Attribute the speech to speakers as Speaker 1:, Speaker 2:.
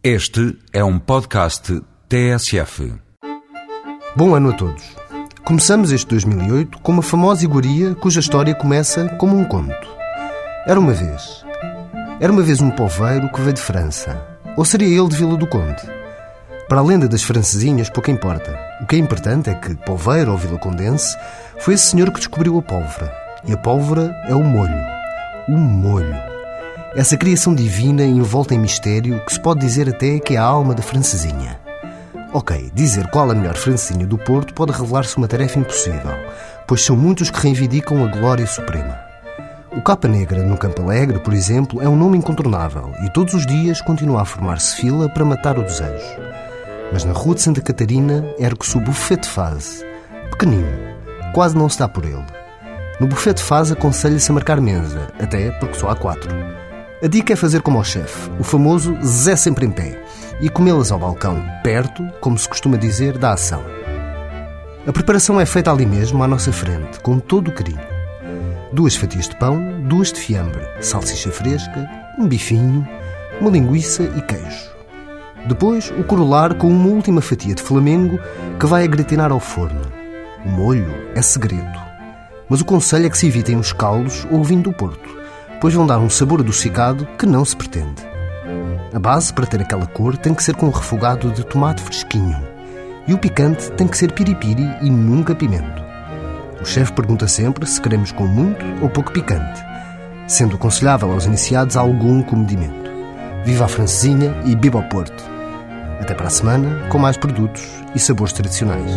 Speaker 1: Este é um podcast TSF.
Speaker 2: Bom ano a todos. Começamos este 2008 com uma famosa iguaria cuja história começa como um conto. Era uma vez. Era uma vez um poveiro que veio de França. Ou seria ele de Vila do Conde? Para a lenda das francesinhas, pouco importa. O que é importante é que Poveiro ou Vila Condense foi esse senhor que descobriu a pólvora. E a pólvora é o molho. O molho. Essa criação divina envolta em mistério que se pode dizer até que é a alma da francesinha. Ok, dizer qual a melhor francesinha do Porto pode revelar-se uma tarefa impossível, pois são muitos que reivindicam a glória suprema. O Capa Negra, no Campo Alegre, por exemplo, é um nome incontornável e todos os dias continua a formar-se fila para matar o desejo. Mas na Rua de Santa Catarina ergue-se o Buffet de Fase, pequenino, quase não se dá por ele. No Buffet de Fase aconselha-se a marcar mesa, até porque só há quatro. A dica é fazer como o chefe, o famoso Zé sempre em pé, e comê-las ao balcão, perto, como se costuma dizer, da ação. A preparação é feita ali mesmo, à nossa frente, com todo o carinho. Duas fatias de pão, duas de fiambre, salsicha fresca, um bifinho, uma linguiça e queijo. Depois, o corolar com uma última fatia de flamengo que vai a gratinar ao forno. O molho é segredo. Mas o conselho é que se evitem os caldos ou o vinho do Porto pois vão dar um sabor adocicado que não se pretende. A base, para ter aquela cor, tem que ser com refogado de tomate fresquinho. E o picante tem que ser piripiri e nunca pimento. O chefe pergunta sempre se queremos com muito ou pouco picante, sendo aconselhável aos iniciados algum comedimento. Viva a francesinha e viva o Porto! Até para a semana, com mais produtos e sabores tradicionais.